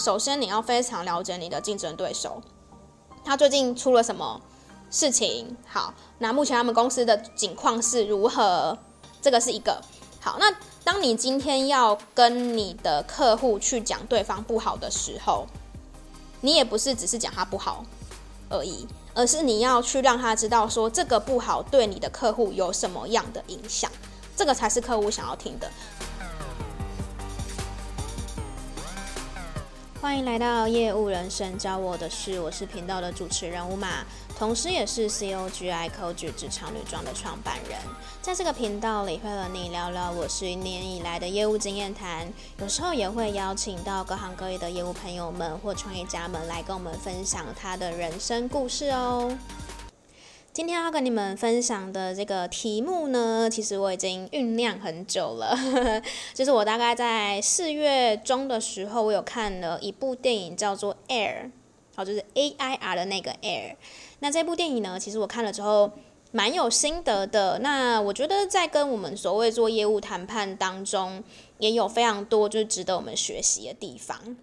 首先你要非常了解你的竞争对手，他最近出了什么事情？好，那目前他们公司的景况是如何？这个是一个。好，那当你今天要跟你的客户去讲对方不好的时候，你也不是只是讲他不好而已，而是你要去让他知道说这个不好对你的客户有什么样的影响，这个才是客户想要听的。欢迎来到业务人生教我的事，我是频道的主持人吴玛。同时，也是 COGI c o g 职场女装的创办人，在这个频道里会和你聊聊我十一年以来的业务经验谈，有时候也会邀请到各行各业的业务朋友们或创业家们来跟我们分享他的人生故事哦。今天要跟你们分享的这个题目呢，其实我已经酝酿很久了，就是我大概在四月中的时候，我有看了一部电影，叫做《Air》，好，就是 A I R 的那个 Air。那这部电影呢，其实我看了之后蛮有心得的。那我觉得在跟我们所谓做业务谈判当中，也有非常多就是值得我们学习的地方。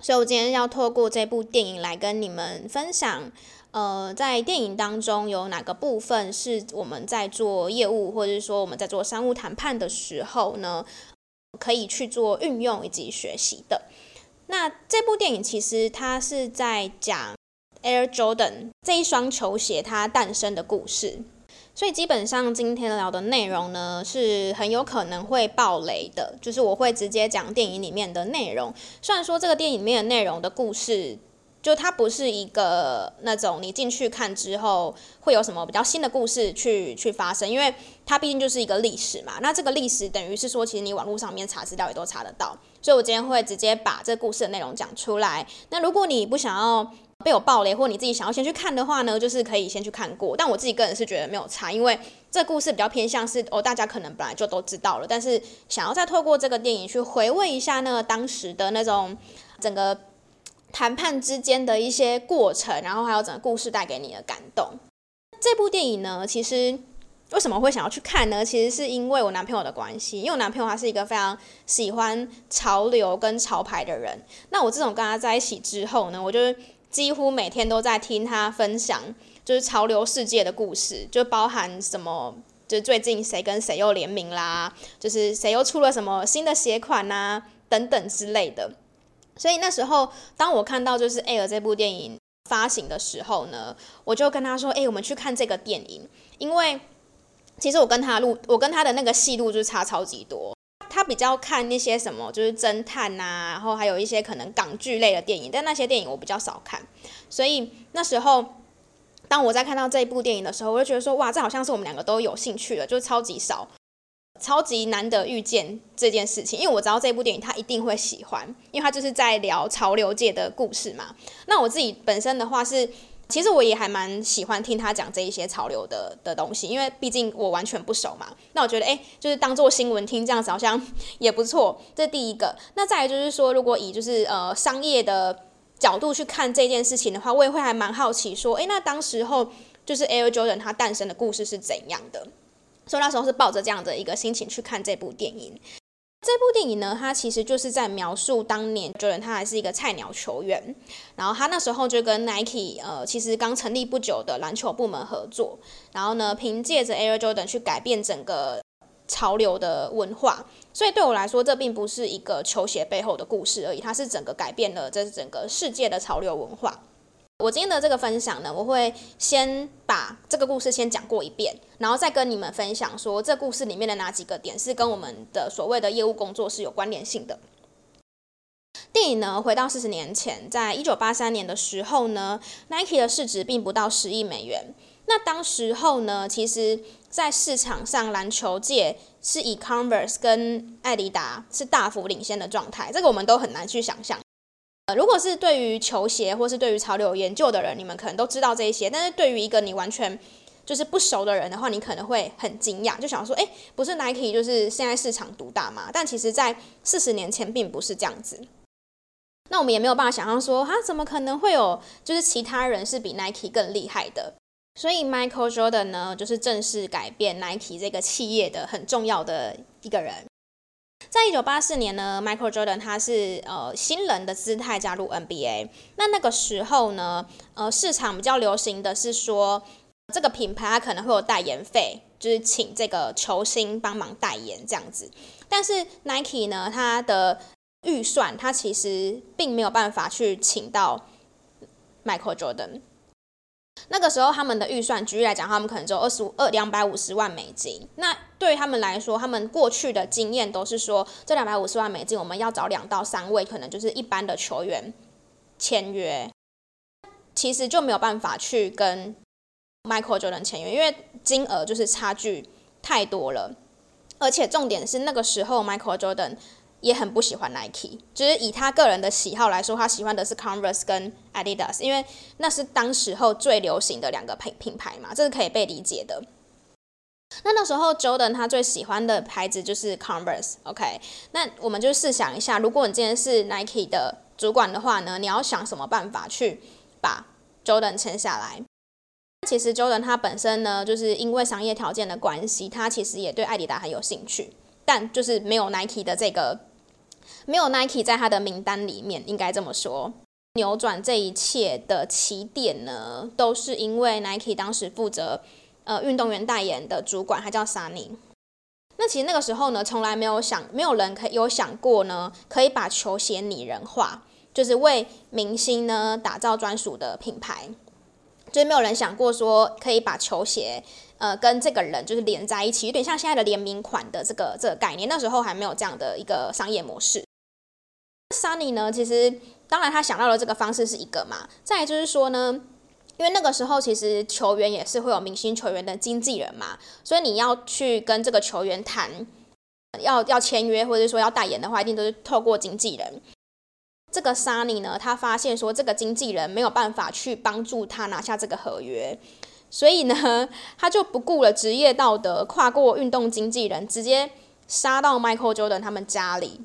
所以我今天要透过这部电影来跟你们分享，呃，在电影当中有哪个部分是我们在做业务，或者是说我们在做商务谈判的时候呢，可以去做运用以及学习的。那这部电影其实它是在讲。Air Jordan 这一双球鞋它诞生的故事，所以基本上今天聊的内容呢，是很有可能会爆雷的，就是我会直接讲电影里面的内容。虽然说这个电影里面的内容的故事，就它不是一个那种你进去看之后会有什么比较新的故事去去发生，因为它毕竟就是一个历史嘛。那这个历史等于是说，其实你网络上面查资料也都查得到，所以我今天会直接把这故事的内容讲出来。那如果你不想要被我爆雷，或你自己想要先去看的话呢，就是可以先去看过。但我自己个人是觉得没有差，因为这故事比较偏向是哦，大家可能本来就都知道了，但是想要再透过这个电影去回味一下那个当时的那种整个谈判之间的一些过程，然后还有整个故事带给你的感动。这部电影呢，其实为什么会想要去看呢？其实是因为我男朋友的关系，因为我男朋友他是一个非常喜欢潮流跟潮牌的人。那我自从跟他在一起之后呢，我就几乎每天都在听他分享，就是潮流世界的故事，就包含什么，就是最近谁跟谁又联名啦，就是谁又出了什么新的鞋款呐、啊，等等之类的。所以那时候，当我看到就是《Air》这部电影发行的时候呢，我就跟他说：“哎，我们去看这个电影。”因为其实我跟他录，我跟他的那个戏路就差超级多。他比较看那些什么，就是侦探呐、啊，然后还有一些可能港剧类的电影，但那些电影我比较少看，所以那时候当我在看到这一部电影的时候，我就觉得说，哇，这好像是我们两个都有兴趣的，就超级少，超级难得遇见这件事情，因为我知道这部电影他一定会喜欢，因为他就是在聊潮流界的故事嘛。那我自己本身的话是。其实我也还蛮喜欢听他讲这一些潮流的的东西，因为毕竟我完全不熟嘛。那我觉得，诶，就是当做新闻听这样子好像也不错。这第一个。那再来就是说，如果以就是呃商业的角度去看这件事情的话，我也会还蛮好奇说，诶，那当时候就是 Air Jordan 它诞生的故事是怎样的？所以那时候是抱着这样的一个心情去看这部电影。这部电影呢，它其实就是在描述当年 Jordan 他还是一个菜鸟球员，然后他那时候就跟 Nike 呃，其实刚成立不久的篮球部门合作，然后呢，凭借着 Air Jordan 去改变整个潮流的文化。所以对我来说，这并不是一个球鞋背后的故事而已，它是整个改变了这整个世界的潮流文化。我今天的这个分享呢，我会先把这个故事先讲过一遍，然后再跟你们分享说这故事里面的哪几个点是跟我们的所谓的业务工作是有关联性的。电影呢，回到四十年前，在一九八三年的时候呢，Nike 的市值并不到十亿美元。那当时候呢，其实在市场上篮球界是以 Converse 跟艾迪达是大幅领先的状态，这个我们都很难去想象。如果是对于球鞋或是对于潮流有研究的人，你们可能都知道这一些。但是对于一个你完全就是不熟的人的话，你可能会很惊讶，就想说：诶，不是 Nike 就是现在市场独大嘛？但其实，在四十年前并不是这样子。那我们也没有办法想象说，他，怎么可能会有就是其他人是比 Nike 更厉害的？所以 Michael Jordan 呢，就是正式改变 Nike 这个企业的很重要的一个人。在一九八四年呢，Michael Jordan 他是呃新人的姿态加入 NBA。那那个时候呢，呃市场比较流行的是说，这个品牌它可能会有代言费，就是请这个球星帮忙代言这样子。但是 Nike 呢，它的预算它其实并没有办法去请到 Michael Jordan。那个时候他们的预算，举例来讲，他们可能只有二十五二两百五十万美金。那对于他们来说，他们过去的经验都是说，这两百五十万美金，我们要找两到三位，可能就是一般的球员签约，其实就没有办法去跟 Michael Jordan 签约，因为金额就是差距太多了。而且重点是那个时候 Michael Jordan。也很不喜欢 Nike，就是以他个人的喜好来说，他喜欢的是 Converse 跟 Adidas，因为那是当时候最流行的两个品品牌嘛，这是可以被理解的。那那时候 Jordan 他最喜欢的牌子就是 Converse，OK？那我们就试想一下，如果你今天是 Nike 的主管的话呢，你要想什么办法去把 Jordan 签下来？其实 Jordan 他本身呢，就是因为商业条件的关系，他其实也对艾迪达很有兴趣，但就是没有 Nike 的这个。没有 Nike 在他的名单里面，应该这么说。扭转这一切的起点呢，都是因为 Nike 当时负责呃运动员代言的主管，他叫 Sonny。那其实那个时候呢，从来没有想，没有人可以有想过呢，可以把球鞋拟人化，就是为明星呢打造专属的品牌。就是没有人想过说可以把球鞋呃跟这个人就是连在一起，有点像现在的联名款的这个这个概念。那时候还没有这样的一个商业模式。Sunny 呢，其实当然他想到了这个方式是一个嘛，再就是说呢，因为那个时候其实球员也是会有明星球员的经纪人嘛，所以你要去跟这个球员谈，要要签约或者说要代言的话，一定都是透过经纪人。这个 Sunny 呢，他发现说这个经纪人没有办法去帮助他拿下这个合约，所以呢，他就不顾了职业道德，跨过运动经纪人，直接杀到 Michael Jordan 他们家里。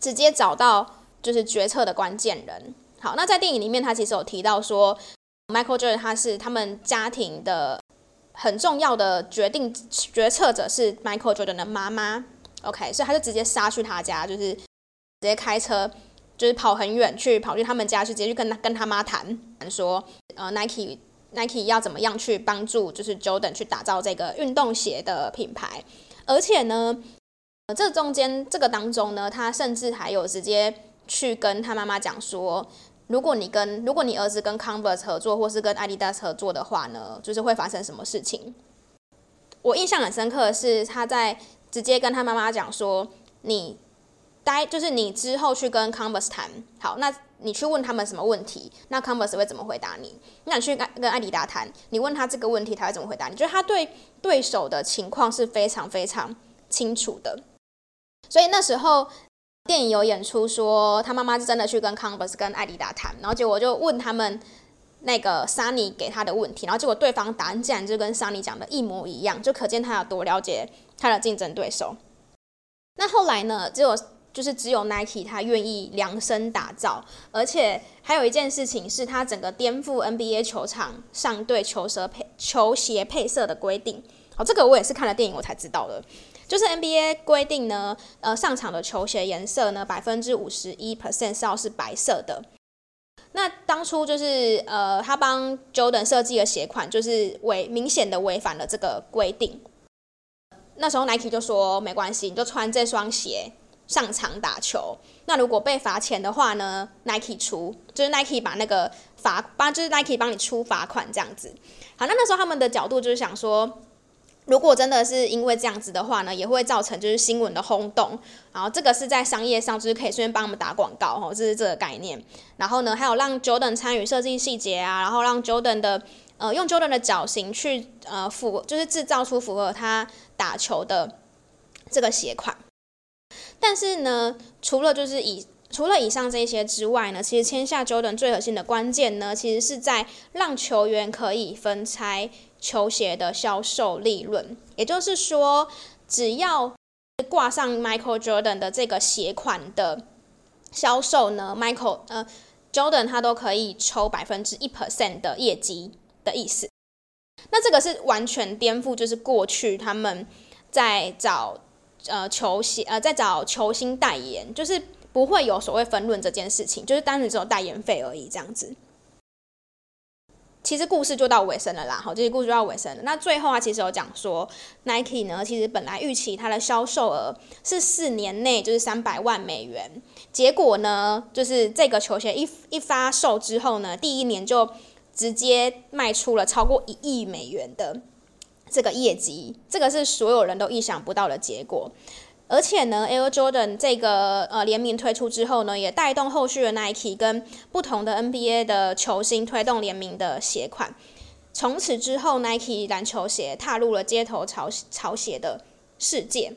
直接找到就是决策的关键人。好，那在电影里面，他其实有提到说，Michael Jordan 他是他们家庭的很重要的决定决策者，是 Michael Jordan 的妈妈。OK，所以他就直接杀去他家，就是直接开车，就是跑很远去跑去他们家去，直接去跟他跟他妈谈，说呃 Nike Nike 要怎么样去帮助就是 Jordan 去打造这个运动鞋的品牌，而且呢。这中间这个当中呢，他甚至还有直接去跟他妈妈讲说，如果你跟如果你儿子跟 Converse 合作，或是跟 Adidas 合作的话呢，就是会发生什么事情？我印象很深刻的是，他在直接跟他妈妈讲说，你待就是你之后去跟 Converse 谈，好，那你去问他们什么问题，那 Converse 会怎么回答你？那你去跟跟艾迪达谈，你问他这个问题，他会怎么回答你？就是他对对手的情况是非常非常清楚的。所以那时候电影有演出说，他妈妈是真的去跟 Converse 跟艾迪达谈，然后结果就问他们那个 Sonny 给他的问题，然后结果对方答案竟然就跟 Sonny 讲的一模一样，就可见他有多了解他的竞争对手。那后来呢，结果就是只有 Nike 他愿意量身打造，而且还有一件事情是他整个颠覆 NBA 球场上对球鞋配球鞋配色的规定。哦，这个我也是看了电影我才知道的。就是 NBA 规定呢，呃，上场的球鞋颜色呢，百分之五十一 percent 是要是白色的。那当初就是呃，他帮 Jordan 设计的鞋款，就是违明显的违反了这个规定。那时候 Nike 就说没关系，你就穿这双鞋上场打球。那如果被罚钱的话呢，Nike 出，就是 Nike 把那个罚帮，就是 Nike 帮你出罚款这样子。好，那那时候他们的角度就是想说。如果真的是因为这样子的话呢，也会造成就是新闻的轰动，然后这个是在商业上就是可以顺便帮我们打广告哈，这是这个概念。然后呢，还有让 Jordan 参与设计细节啊，然后让 Jordan 的呃用 Jordan 的脚型去呃符，就是制造出符合他打球的这个鞋款。但是呢，除了就是以除了以上这些之外呢，其实签下 Jordan 最核心的关键呢，其实是在让球员可以分拆。球鞋的销售利润，也就是说，只要挂上 Michael Jordan 的这个鞋款的销售呢，Michael 呃 Jordan 他都可以抽百分之一 percent 的业绩的意思。那这个是完全颠覆，就是过去他们在找呃球鞋呃在找球星代言，就是不会有所谓分润这件事情，就是单纯只有代言费而已这样子。其实故事就到尾声了啦，好，这些故事就到尾声了。那最后啊，其实有讲说，Nike 呢，其实本来预期它的销售额是四年内就是三百万美元，结果呢，就是这个球鞋一一发售之后呢，第一年就直接卖出了超过一亿美元的这个业绩，这个是所有人都意想不到的结果。而且呢，Air Jordan 这个呃联名推出之后呢，也带动后续的 Nike 跟不同的 NBA 的球星推动联名的鞋款。从此之后，Nike 篮球鞋踏入了街头潮潮鞋的世界，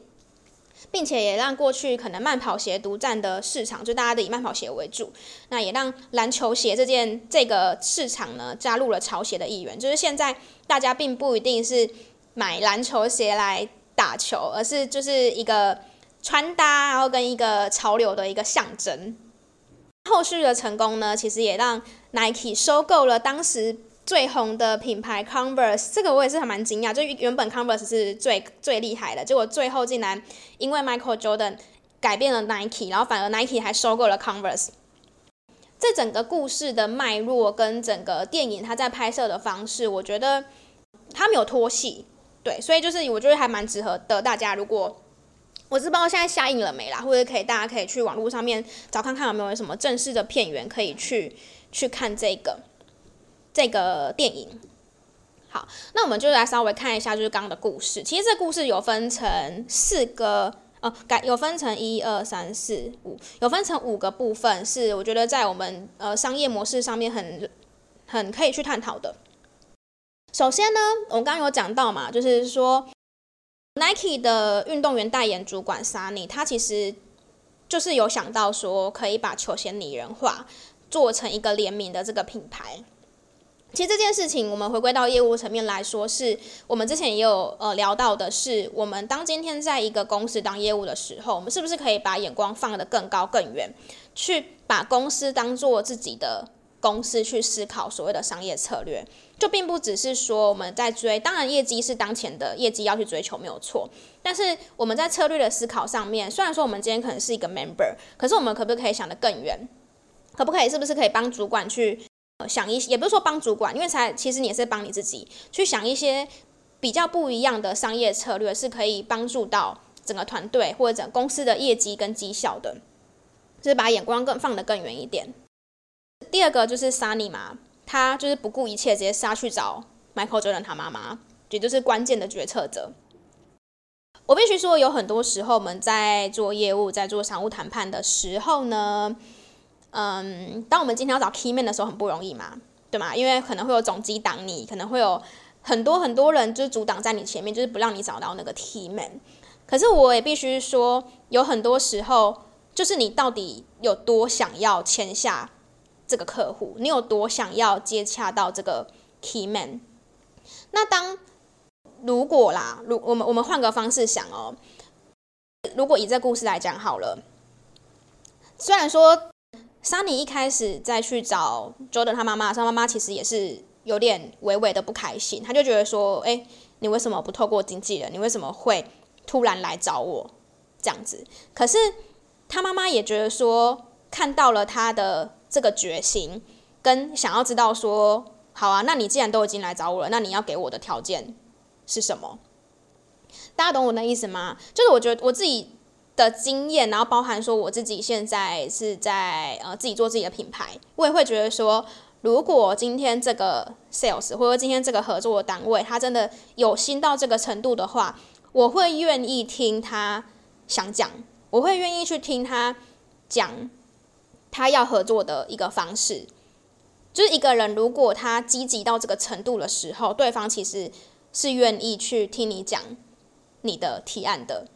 并且也让过去可能慢跑鞋独占的市场，就大家都以慢跑鞋为主，那也让篮球鞋这件这个市场呢加入了潮鞋的一员。就是现在大家并不一定是买篮球鞋来。打球，而是就是一个穿搭，然后跟一个潮流的一个象征。后续的成功呢，其实也让 Nike 收购了当时最红的品牌 Converse。这个我也是还蛮惊讶，就原本 Converse 是最最厉害的，结果最后竟然因为 Michael Jordan 改变了 Nike，然后反而 Nike 还收购了 Converse。这整个故事的脉络跟整个电影它在拍摄的方式，我觉得它没有拖戏。对，所以就是我觉得还蛮值得的。大家如果我是不知道现在下映了没啦，或者可以大家可以去网络上面找看看有没有什么正式的片源可以去去看这个这个电影。好，那我们就来稍微看一下就是刚刚的故事。其实这故事有分成四个，呃，改有分成一二三四五，有分成五个部分，是我觉得在我们呃商业模式上面很很可以去探讨的。首先呢，我们刚刚有讲到嘛，就是说，Nike 的运动员代言主管 Sunny，他其实就是有想到说，可以把球鞋拟人化，做成一个联名的这个品牌。其实这件事情，我们回归到业务层面来说，是我们之前也有呃聊到的是，我们当今天在一个公司当业务的时候，我们是不是可以把眼光放得更高更远，去把公司当做自己的。公司去思考所谓的商业策略，就并不只是说我们在追，当然业绩是当前的业绩要去追求没有错，但是我们在策略的思考上面，虽然说我们今天可能是一个 member，可是我们可不可以想得更远？可不可以是不是可以帮主管去想一，也不是说帮主管，因为才其实你也是帮你自己去想一些比较不一样的商业策略，是可以帮助到整个团队或者整公司的业绩跟绩效的，就是把眼光更放得更远一点。第二个就是 Sunny 嘛，他就是不顾一切直接杀去找 Michael Jordan 他妈妈，也就是关键的决策者。我必须说，有很多时候我们在做业务、在做商务谈判的时候呢，嗯，当我们今天要找 Key Man 的时候很不容易嘛，对吗？因为可能会有总机挡你，可能会有很多很多人就是阻挡在你前面，就是不让你找到那个 Key Man。可是我也必须说，有很多时候就是你到底有多想要签下。这个客户，你有多想要接洽到这个 key man？那当如果啦，如我们我们换个方式想哦，如果以这故事来讲好了，虽然说 Sunny 一开始在去找 Jordan 他妈妈，他妈妈其实也是有点微微的不开心，他就觉得说，哎，你为什么不透过经纪人？你为什么会突然来找我这样子？可是他妈妈也觉得说，看到了他的。这个决心跟想要知道说，好啊，那你既然都已经来找我了，那你要给我的条件是什么？大家懂我的意思吗？就是我觉得我自己的经验，然后包含说我自己现在是在呃自己做自己的品牌，我也会觉得说，如果今天这个 sales 或者今天这个合作的单位，他真的有心到这个程度的话，我会愿意听他想讲，我会愿意去听他讲。他要合作的一个方式，就是一个人如果他积极到这个程度的时候，对方其实是愿意去听你讲你的提案的。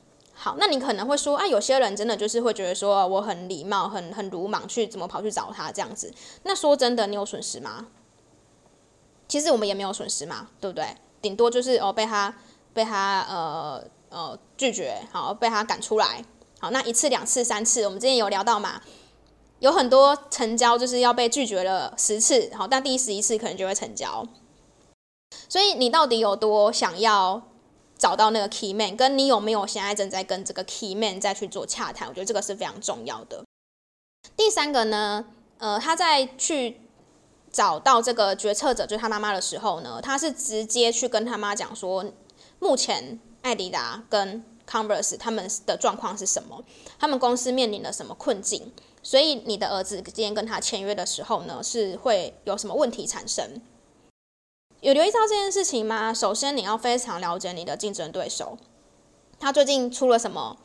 好，那你可能会说啊，有些人真的就是会觉得说我很礼貌、很很鲁莽，去怎么跑去找他这样子。那说真的，你有损失吗？其实我们也没有损失嘛，对不对？顶多就是哦被他被他呃呃拒绝，好被他赶出来。好，那一次、两次、三次，我们之前有聊到嘛。有很多成交就是要被拒绝了十次，好，但第十一次可能就会成交。所以你到底有多想要找到那个 key man，跟你有没有现在正在跟这个 key man 再去做洽谈，我觉得这个是非常重要的。第三个呢，呃，他在去找到这个决策者，就是他妈妈的时候呢，他是直接去跟他妈讲说，目前艾迪达跟 Converse 他们的状况是什么，他们公司面临了什么困境，所以你的儿子今天跟他签约的时候呢，是会有什么问题产生？有留意到这件事情吗？首先你要非常了解你的竞争对手，他最近出了什么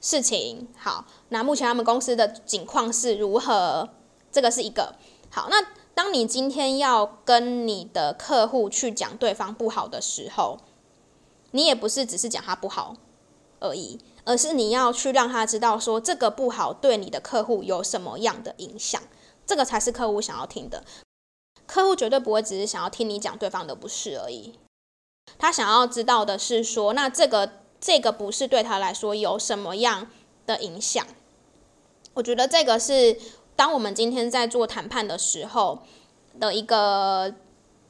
事情？好，那目前他们公司的景况是如何？这个是一个。好，那当你今天要跟你的客户去讲对方不好的时候，你也不是只是讲他不好而已，而是你要去让他知道说这个不好对你的客户有什么样的影响，这个才是客户想要听的。客户绝对不会只是想要听你讲对方的不是而已，他想要知道的是说，那这个这个不是对他来说有什么样的影响？我觉得这个是当我们今天在做谈判的时候的一个，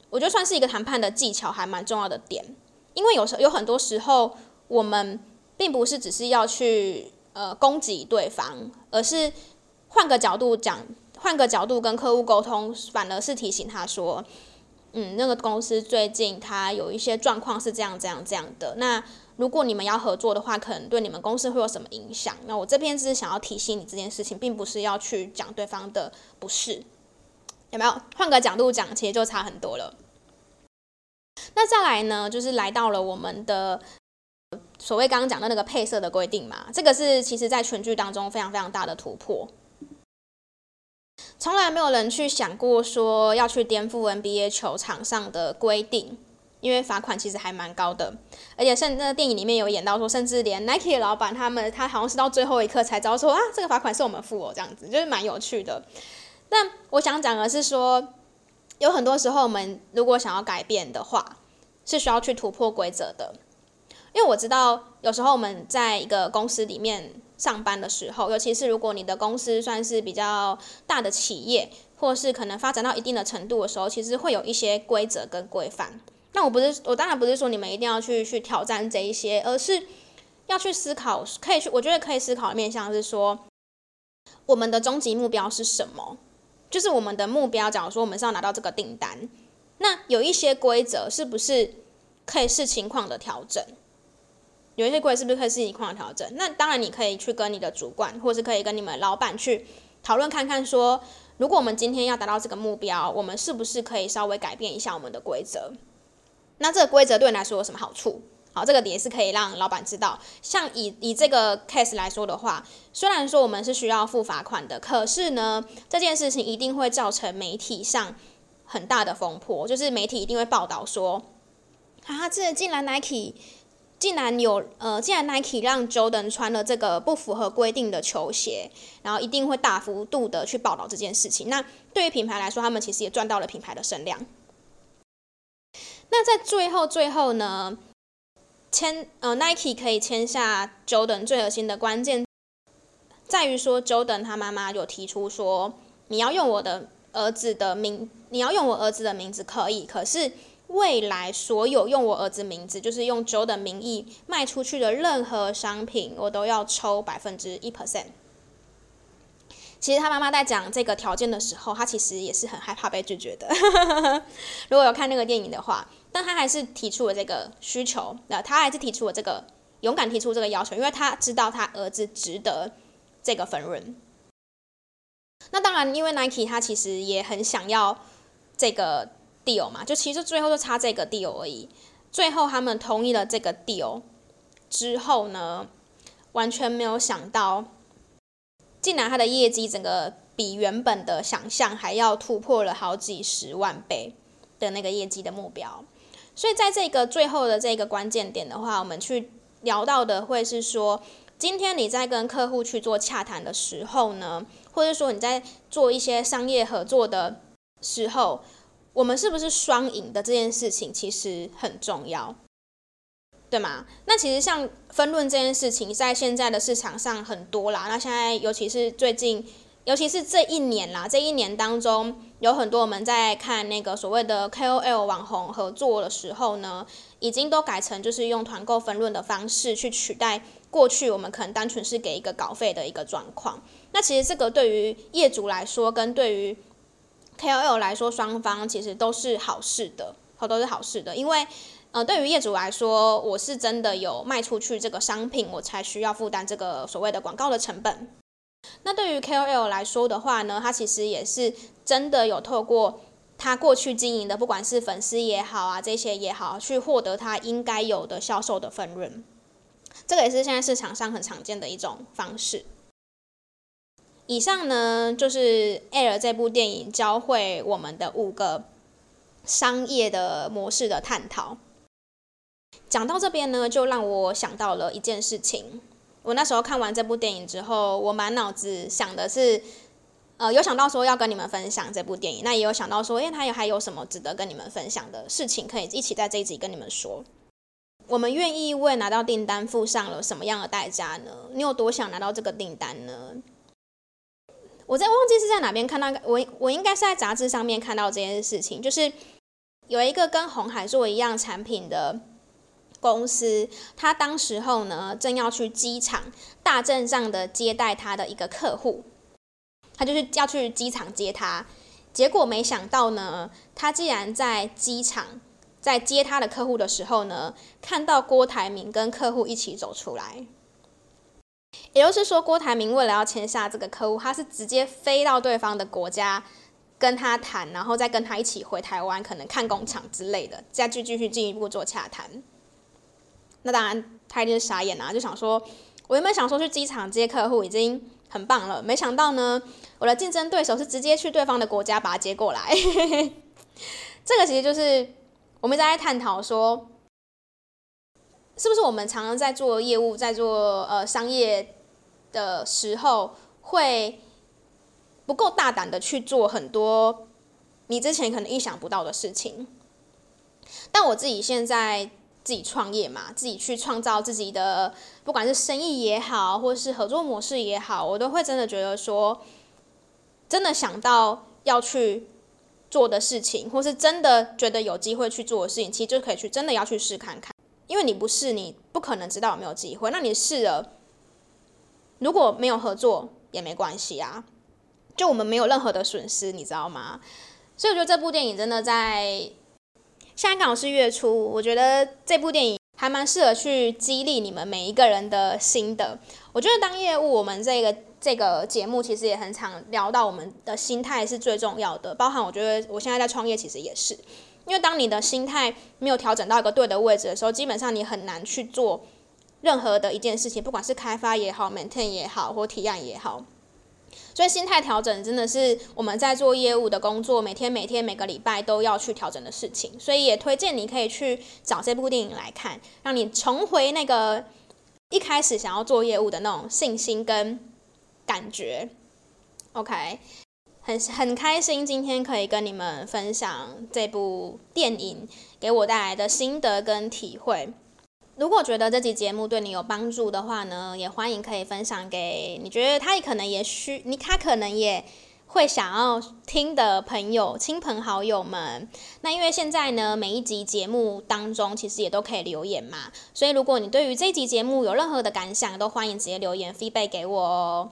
我觉得算是一个谈判的技巧，还蛮重要的点。因为有时有很多时候，我们并不是只是要去呃攻击对方，而是换个角度讲。换个角度跟客户沟通，反而是提醒他说，嗯，那个公司最近他有一些状况是这样这样这样的。那如果你们要合作的话，可能对你们公司会有什么影响？那我这边只是想要提醒你这件事情，并不是要去讲对方的不是，有没有？换个角度讲，其实就差很多了。那再来呢，就是来到了我们的所谓刚刚讲的那个配色的规定嘛，这个是其实在全剧当中非常非常大的突破。从来没有人去想过说要去颠覆 NBA 球场上的规定，因为罚款其实还蛮高的，而且甚至那个电影里面有演到说，甚至连 Nike 的老板他们，他好像是到最后一刻才知道说啊，这个罚款是我们付哦，这样子就是蛮有趣的。但我想讲的是说，有很多时候我们如果想要改变的话，是需要去突破规则的，因为我知道有时候我们在一个公司里面。上班的时候，尤其是如果你的公司算是比较大的企业，或是可能发展到一定的程度的时候，其实会有一些规则跟规范。那我不是，我当然不是说你们一定要去去挑战这一些，而是要去思考，可以去，我觉得可以思考的面向是说，我们的终极目标是什么？就是我们的目标，假如说我们是要拿到这个订单，那有一些规则是不是可以视情况的调整？有一些规则是不是可以视情况调整？那当然，你可以去跟你的主管，或是可以跟你们老板去讨论看看，说如果我们今天要达到这个目标，我们是不是可以稍微改变一下我们的规则？那这个规则对你来说有什么好处？好，这个也是可以让老板知道。像以以这个 case 来说的话，虽然说我们是需要付罚款的，可是呢，这件事情一定会造成媒体上很大的风波，就是媒体一定会报道说，啊，这竟然 Nike。竟然有呃，既然 Nike 让 Jordan 穿了这个不符合规定的球鞋，然后一定会大幅度的去报道这件事情。那对于品牌来说，他们其实也赚到了品牌的声量。那在最后最后呢，签呃 Nike 可以签下 Jordan 最核心的关键，在于说 Jordan 他妈妈有提出说，你要用我的儿子的名，你要用我儿子的名字可以，可是。未来所有用我儿子名字，就是用 Joe 的名义卖出去的任何商品，我都要抽百分之一 percent。其实他妈妈在讲这个条件的时候，他其实也是很害怕被拒绝的。如果有看那个电影的话，但他还是提出了这个需求，那他还是提出了这个勇敢提出这个要求，因为他知道他儿子值得这个分润。那当然，因为 Nike 他其实也很想要这个。Deal 嘛，就其实最后就差这个 deal 而已。最后他们同意了这个 deal 之后呢，完全没有想到，竟然他的业绩整个比原本的想象还要突破了好几十万倍的那个业绩的目标。所以在这个最后的这个关键点的话，我们去聊到的会是说，今天你在跟客户去做洽谈的时候呢，或者说你在做一些商业合作的时候。我们是不是双赢的这件事情其实很重要，对吗？那其实像分润这件事情，在现在的市场上很多啦。那现在尤其是最近，尤其是这一年啦，这一年当中有很多我们在看那个所谓的 KOL 网红合作的时候呢，已经都改成就是用团购分润的方式去取代过去我们可能单纯是给一个稿费的一个状况。那其实这个对于业主来说，跟对于 KOL 来说，双方其实都是好事的，好都是好事的。因为呃，对于业主来说，我是真的有卖出去这个商品，我才需要负担这个所谓的广告的成本。那对于 KOL 来说的话呢，他其实也是真的有透过他过去经营的，不管是粉丝也好啊，这些也好，去获得他应该有的销售的分润。这个也是现在市场上很常见的一种方式。以上呢，就是《Air》这部电影教会我们的五个商业的模式的探讨。讲到这边呢，就让我想到了一件事情。我那时候看完这部电影之后，我满脑子想的是，呃，有想到说要跟你们分享这部电影，那也有想到说，诶，它有还有什么值得跟你们分享的事情，可以一起在这一集跟你们说。我们愿意为拿到订单付上了什么样的代价呢？你有多想拿到这个订单呢？我在忘记是在哪边看到，我我应该是在杂志上面看到这件事情，就是有一个跟红海做一样产品的。公司，他当时候呢，正要去机场大阵仗的接待他的一个客户，他就是要去机场接他，结果没想到呢，他竟然在机场在接他的客户的时候呢，看到郭台铭跟客户一起走出来，也就是说，郭台铭为了要签下这个客户，他是直接飞到对方的国家跟他谈，然后再跟他一起回台湾，可能看工厂之类的，再继继续进一步做洽谈。那当然，他一定是傻眼啊，就想说，我原本想说去机场接客户已经很棒了，没想到呢，我的竞争对手是直接去对方的国家把他接过来。这个其实就是我们在探讨说，是不是我们常常在做业务、在做呃商业的时候，会不够大胆的去做很多你之前可能意想不到的事情。但我自己现在。自己创业嘛，自己去创造自己的，不管是生意也好，或是合作模式也好，我都会真的觉得说，真的想到要去做的事情，或是真的觉得有机会去做的事情，其实就可以去真的要去试看看，因为你不试，你不可能知道有没有机会。那你试了，如果没有合作也没关系啊，就我们没有任何的损失，你知道吗？所以我觉得这部电影真的在。现在刚好是月初，我觉得这部电影还蛮适合去激励你们每一个人的心的。我觉得当业务，我们这个这个节目其实也很常聊到我们的心态是最重要的，包含我觉得我现在在创业其实也是，因为当你的心态没有调整到一个对的位置的时候，基本上你很难去做任何的一件事情，不管是开发也好，maintain 也好，或提案也好。所以心态调整真的是我们在做业务的工作，每天每天每个礼拜都要去调整的事情。所以也推荐你可以去找这部电影来看，让你重回那个一开始想要做业务的那种信心跟感觉。OK，很很开心今天可以跟你们分享这部电影给我带来的心得跟体会。如果觉得这集节目对你有帮助的话呢，也欢迎可以分享给你觉得他也可能也需你他可能也会想要听的朋友、亲朋好友们。那因为现在呢，每一集节目当中其实也都可以留言嘛，所以如果你对于这集节目有任何的感想，都欢迎直接留言飞背给我哦。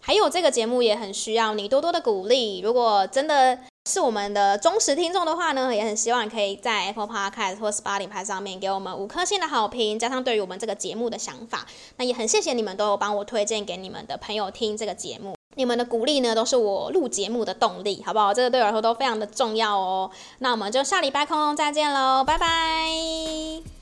还有这个节目也很需要你多多的鼓励，如果真的。是我们的忠实听众的话呢，也很希望可以在 Apple Podcast 或 Spotify 上面给我们五颗星的好评，加上对于我们这个节目的想法。那也很谢谢你们都有帮我推荐给你们的朋友听这个节目，你们的鼓励呢都是我录节目的动力，好不好？这个对我来说都非常的重要哦。那我们就下礼拜空中再见喽，拜拜。